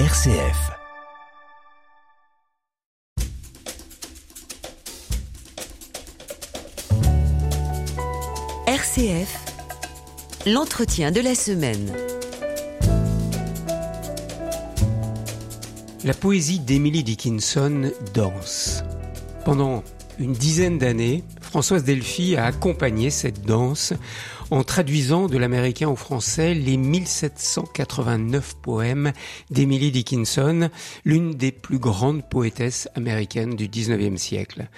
RCF. RCF, l'entretien de la semaine. La poésie d'Emily Dickinson danse. Pendant une dizaine d'années, Françoise Delphi a accompagné cette danse en traduisant de l'américain au français les 1789 poèmes d'Emily Dickinson, l'une des plus grandes poétesses américaines du 19e siècle.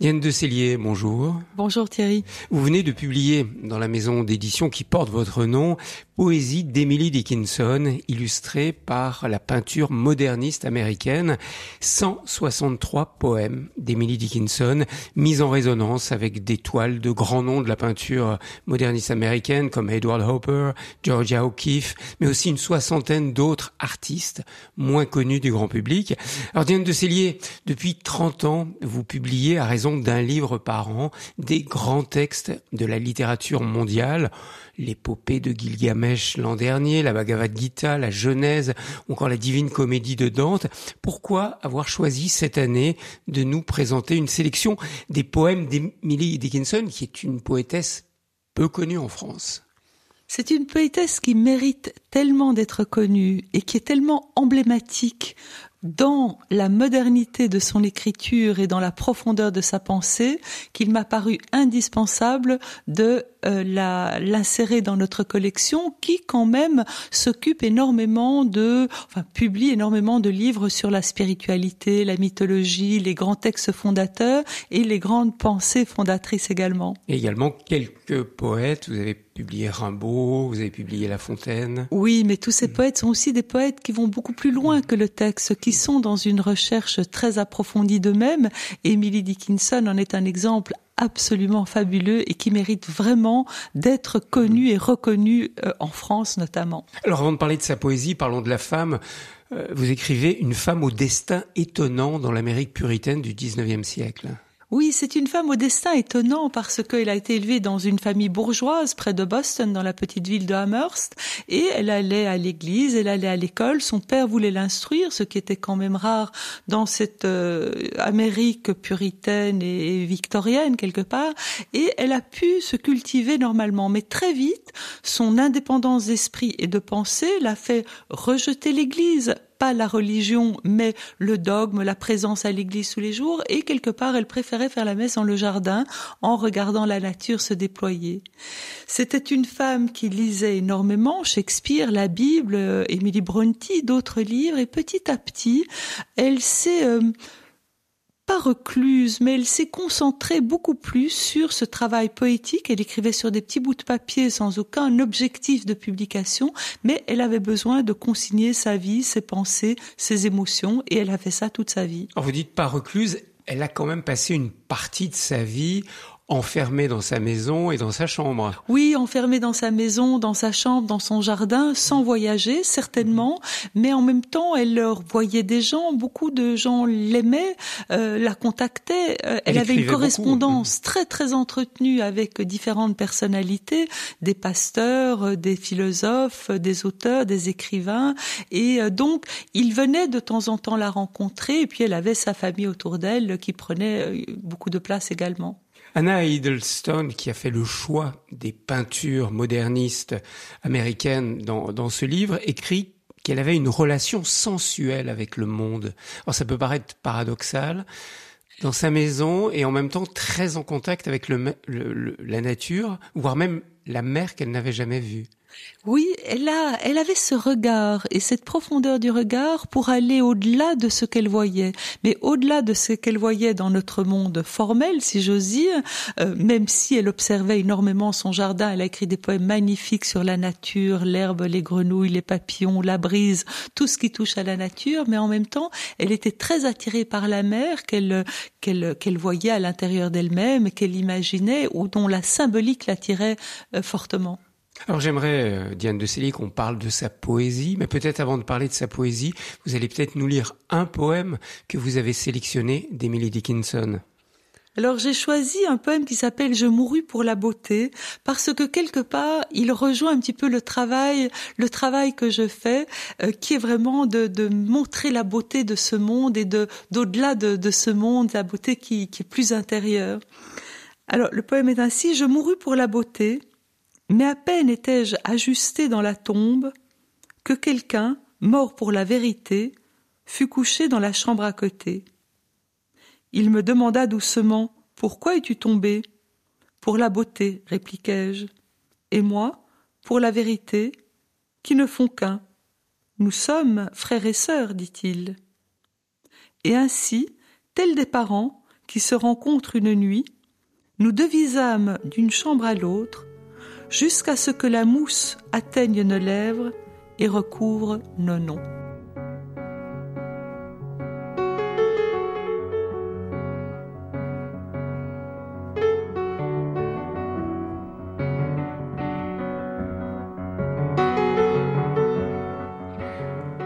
Diane de Cellier, bonjour. Bonjour Thierry. Vous venez de publier dans la maison d'édition qui porte votre nom Poésie d'Emily Dickinson, illustrée par la peinture moderniste américaine. 163 poèmes d'Emily Dickinson, mis en résonance avec des toiles de grands noms de la peinture moderniste américaine comme Edward Hopper, Georgia O'Keeffe, mais aussi une soixantaine d'autres artistes moins connus du grand public. Alors Diane de Cellier, depuis 30 ans, vous publiez à raison d'un livre par an des grands textes de la littérature mondiale l'épopée de Gilgamesh l'an dernier, la Bhagavad Gita, la Genèse, ou encore la Divine Comédie de Dante. Pourquoi avoir choisi cette année de nous présenter une sélection des poèmes d'Emily Dickinson, qui est une poétesse peu connue en France. C'est une poétesse qui mérite tellement d'être connue et qui est tellement emblématique dans la modernité de son écriture et dans la profondeur de sa pensée qu'il m'a paru indispensable de euh, l'insérer dans notre collection qui quand même s'occupe énormément de, enfin publie énormément de livres sur la spiritualité, la mythologie, les grands textes fondateurs et les grandes pensées fondatrices également. Et également quelques poètes, vous avez publié Rimbaud, vous avez publié La Fontaine. Oui, mais tous ces mm. poètes sont aussi des poètes qui vont beaucoup plus loin que le texte, qui sont dans une recherche très approfondie d'eux-mêmes. Emily Dickinson en est un exemple absolument fabuleux et qui mérite vraiment d'être connu et reconnu euh, en France notamment. Alors avant de parler de sa poésie, parlons de la femme. Euh, vous écrivez Une femme au destin étonnant dans l'Amérique puritaine du 19e siècle. Oui, c'est une femme au destin étonnant parce qu'elle a été élevée dans une famille bourgeoise près de Boston, dans la petite ville de Amherst, et elle allait à l'église, elle allait à l'école. Son père voulait l'instruire, ce qui était quand même rare dans cette euh, Amérique puritaine et, victorienne quelque part, et elle a pu se cultiver normalement. Mais très vite, son indépendance d'esprit et de pensée l'a fait rejeter l'église pas la religion, mais le dogme, la présence à l'église tous les jours, et quelque part, elle préférait faire la messe dans le jardin en regardant la nature se déployer. C'était une femme qui lisait énormément Shakespeare, la Bible, Emily Brontë, d'autres livres, et petit à petit, elle s'est euh, recluse, mais elle s'est concentrée beaucoup plus sur ce travail poétique. Elle écrivait sur des petits bouts de papier sans aucun objectif de publication, mais elle avait besoin de consigner sa vie, ses pensées, ses émotions, et elle a fait ça toute sa vie. Vous dites pas recluse, elle a quand même passé une partie de sa vie enfermée dans sa maison et dans sa chambre. Oui, enfermée dans sa maison, dans sa chambre, dans son jardin, sans voyager, certainement, mais en même temps, elle leur voyait des gens, beaucoup de gens l'aimaient, euh, la contactaient, euh, elle, avait une correspondance très très entretenue avec différentes personnalités, des pasteurs, euh, des philosophes, des auteurs, des écrivains, et donc il venait de temps en temps la rencontrer, et puis elle avait sa famille autour d'elle qui prenait beaucoup de place également. Anna Hiddleston, qui a fait le choix des peintures modernistes américaines dans, dans ce livre, écrit qu'elle avait une relation sensuelle avec le monde. Alors ça peut paraître paradoxal, dans sa maison et en même temps très en contact avec la nature, voire même la mer qu'elle n'avait jamais vue. Oui, elle a, elle avait ce regard et cette profondeur du regard pour aller au-delà de ce qu'elle voyait, mais au-delà de ce qu'elle voyait dans notre monde formel, si j'ose dire. Euh, même si elle observait énormément son jardin, elle a écrit des poèmes magnifiques sur la nature, l'herbe, les grenouilles, les papillons, la brise, tout ce qui touche à la nature. Mais en même temps, elle était très attirée par la mer qu'elle qu'elle qu'elle voyait à l'intérieur d'elle-même, qu'elle imaginait ou dont la symbolique l'attirait euh, fortement. Alors j'aimerais, euh, Diane de Célie, qu'on parle de sa poésie, mais peut-être avant de parler de sa poésie, vous allez peut-être nous lire un poème que vous avez sélectionné d'Emily Dickinson. Alors j'ai choisi un poème qui s'appelle Je mourus pour la beauté parce que quelque part il rejoint un petit peu le travail, le travail que je fais, euh, qui est vraiment de, de, montrer la beauté de ce monde et de d'au-delà de, de, ce monde, la beauté qui, qui est plus intérieure. Alors le poème est ainsi Je mourus pour la beauté, mais à peine étais-je ajusté dans la tombe que quelqu'un, mort pour la vérité, fut couché dans la chambre à côté. Il me demanda doucement Pourquoi es-tu tombé Pour la beauté, répliquai-je. Et moi, pour la vérité, qui ne font qu'un. Nous sommes frères et sœurs, dit-il. Et ainsi, tels des parents qui se rencontrent une nuit, nous devisâmes d'une chambre à l'autre, jusqu'à ce que la mousse atteigne nos lèvres et recouvre nos noms.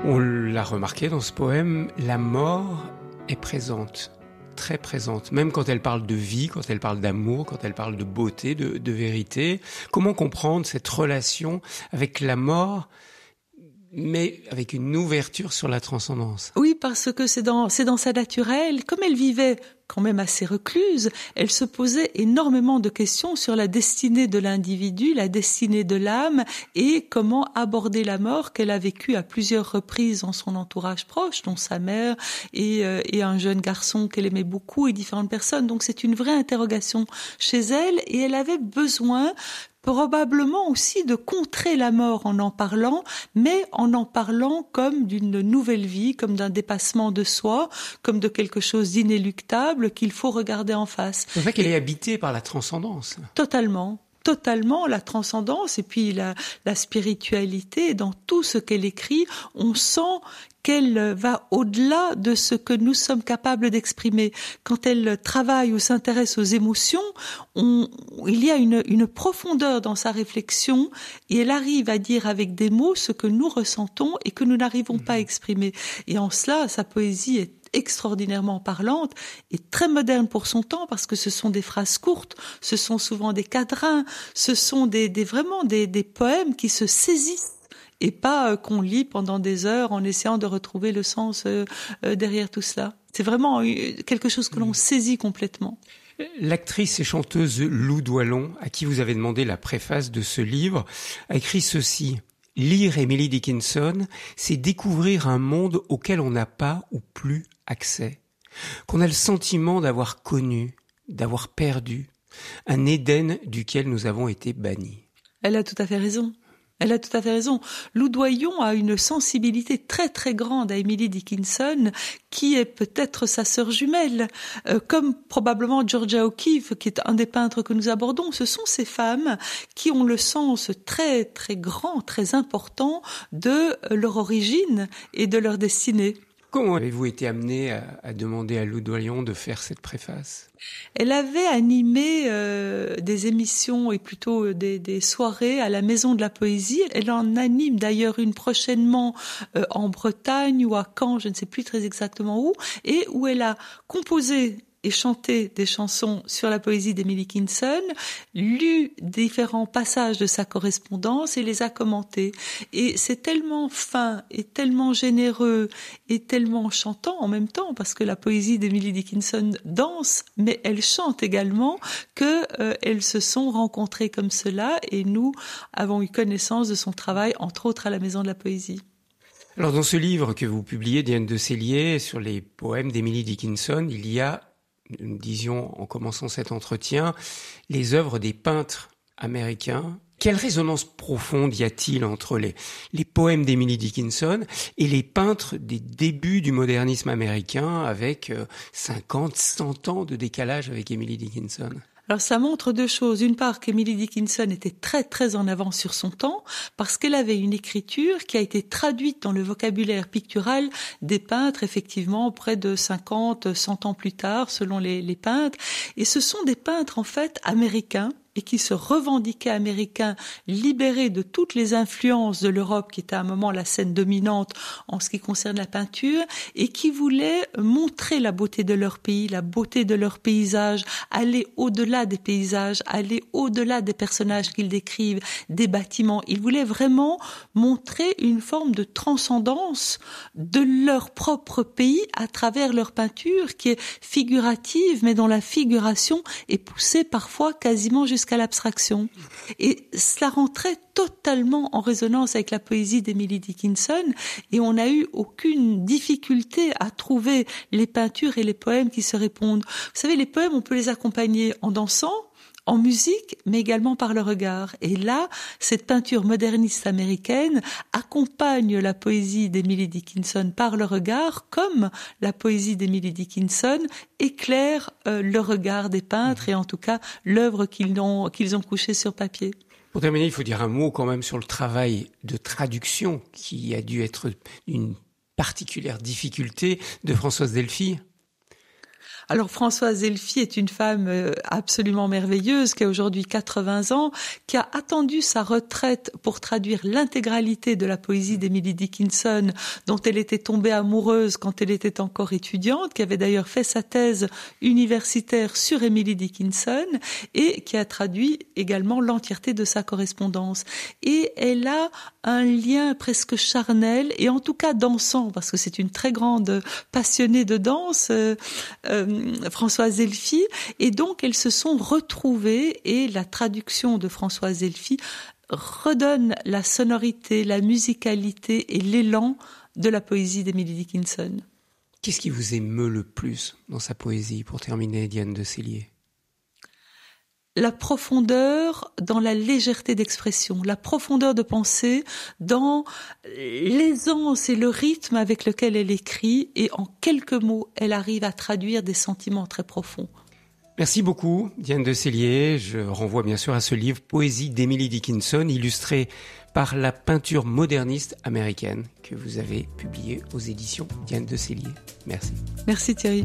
On l'a remarqué dans ce poème, la mort est présente, très présente, même quand elle parle de vie, quand elle parle d'amour, quand elle parle de beauté, de, vérité. Comment comprendre cette relation avec la mort mais avec une ouverture sur la transcendance. Oui, parce que c'est dans, c'est dans sa naturelle. Comme elle vivait quand même assez recluse, elle se posait énormément de questions sur la destinée de l'individu, la destinée de l'âme et comment aborder la mort qu'elle a vécue à plusieurs reprises dans son entourage proche, dont sa mère et, euh, et un jeune garçon qu'elle aimait beaucoup et différentes personnes. Donc c'est une vraie interrogation chez elle et elle avait besoin probablement aussi de contrer la mort en en parlant, mais en en parlant comme d'une nouvelle vie, comme d'un dépassement de soi, comme de quelque chose d'inéluctable qu'il faut regarder en face. C'est vrai qu'elle est habitée par la transcendance. Totalement totalement la transcendance et puis la, la spiritualité dans tout ce qu'elle écrit on sent qu'elle va au-delà de ce que nous sommes capables d'exprimer. Quand elle travaille ou s'intéresse aux émotions, on, il y a une, une profondeur dans sa réflexion et elle arrive à dire avec des mots ce que nous ressentons et que nous n'arrivons pas à exprimer. Et en cela, sa poésie est extraordinairement parlante et très moderne pour son temps parce que ce sont des phrases courtes, ce sont souvent des quadrans, ce sont des, des vraiment des, des poèmes qui se saisissent et pas euh, qu'on lit pendant des heures en essayant de retrouver le sens euh, euh, derrière tout cela. C'est vraiment quelque chose que l'on mm. saisit complètement. L'actrice et chanteuse Lou Doilon, à qui vous avez demandé la préface de ce livre, a écrit ceci. Lire Emily Dickinson, c'est découvrir un monde auquel on n'a pas ou plus qu'on a le sentiment d'avoir connu, d'avoir perdu, un Éden duquel nous avons été bannis. Elle a tout à fait raison. Elle a tout à fait raison. Lou Doyon a une sensibilité très très grande à Emily Dickinson, qui est peut-être sa sœur jumelle, euh, comme probablement Georgia O'Keeffe, qui est un des peintres que nous abordons. Ce sont ces femmes qui ont le sens très très grand, très important de leur origine et de leur destinée. Comment avez-vous été amené à, demander à Lou Doyon de faire cette préface? Elle avait animé euh, des émissions et plutôt euh, des, soirées à la Maison de la Poésie. Elle en anime d'ailleurs une prochainement euh, en Bretagne ou à Caen, je ne sais plus très exactement où, et où elle a composé et chanté des chansons sur la poésie d'Emily Kinson, lu différents passages de sa correspondance et les a commentés. Et c'est tellement fin et tellement généreux et tellement chantant en même temps, parce que la poésie d'Emily Dickinson danse, mais elle chante également, que euh, se sont rencontrées comme cela et nous avons eu connaissance de son travail, entre autres à la Maison de la Poésie. Alors dans ce livre que vous publiez, Diane de Cellier, sur les poèmes d'Emily Dickinson, il y a nous disions en commençant cet entretien, les œuvres des peintres américains. Quelle résonance profonde y a-t-il entre les, les poèmes d'Emily Dickinson et les peintres des débuts du modernisme américain avec 50, euh, 100 ans de décalage avec Emily Dickinson? Alors ça montre deux choses. Une part qu'Emily Dickinson était très très en avance sur son temps parce qu'elle avait une écriture qui a été traduite dans le vocabulaire pictural des peintres effectivement près de 50, 100 ans plus tard selon les, les peintres. Et ce sont des peintres en fait américains et qui se revendiquait américain, libéré de toutes les influences de l'Europe, qui était à un moment la scène dominante en ce qui concerne la peinture, et qui voulaient montrer la beauté de leur pays, la beauté de leur paysage, aller au-delà des paysages, aller au-delà des personnages qu'ils décrivent, des bâtiments. Ils voulaient vraiment montrer une forme de transcendance de leur propre pays à travers leur peinture qui est figurative, mais dont la figuration est poussée parfois quasiment jusqu'à l'abstraction. Et cela rentrait totalement en résonance avec la poésie d'Emily Dickinson et on n'a eu aucune difficulté à trouver les peintures et les poèmes qui se répondent. Vous savez, les poèmes, on peut les accompagner en dansant, en musique, mais également par le regard. Et là, cette peinture moderniste américaine accompagne la poésie d'Emily Dickinson par le regard, comme la poésie d'Emily Dickinson éclaire euh, le regard des peintres et en tout cas l'œuvre qu'ils ont, qu'ils ont couchée sur papier. Pour terminer, il faut dire un mot quand même sur le travail de traduction qui a dû être une particulière difficulté de Françoise Delphi. Alors Françoise Elfie est une femme euh, absolument merveilleuse qui a aujourd'hui 80 ans, qui a attendu sa retraite pour traduire l'intégralité de la poésie d'Emily Dickinson, dont elle était tombée amoureuse quand elle était encore étudiante, qui avait d'ailleurs fait sa thèse universitaire sur Emily Dickinson et qui a traduit également l'entièreté de sa correspondance. Et elle a un lien presque charnel et en tout cas dansant, parce que c'est une très grande passionnée de danse. Euh, euh, Françoise Elfie, et donc elles se sont retrouvées et la traduction de Françoise Elfie redonne la sonorité, la musicalité et l'élan de la poésie d'Emily Dickinson. Qu'est-ce qui vous émeut le plus dans sa poésie, pour terminer, Diane de Célier la profondeur dans la légèreté d'expression, la profondeur de pensée dans l'aisance et le rythme avec lequel elle écrit et en quelques mots, elle arrive à traduire des sentiments très profonds. Merci beaucoup, Diane de Célier. Je renvoie bien sûr à ce livre Poésie d'Emily Dickinson, illustré par la peinture moderniste américaine que vous avez publié aux éditions Diane de Célier. Merci. Merci Thierry.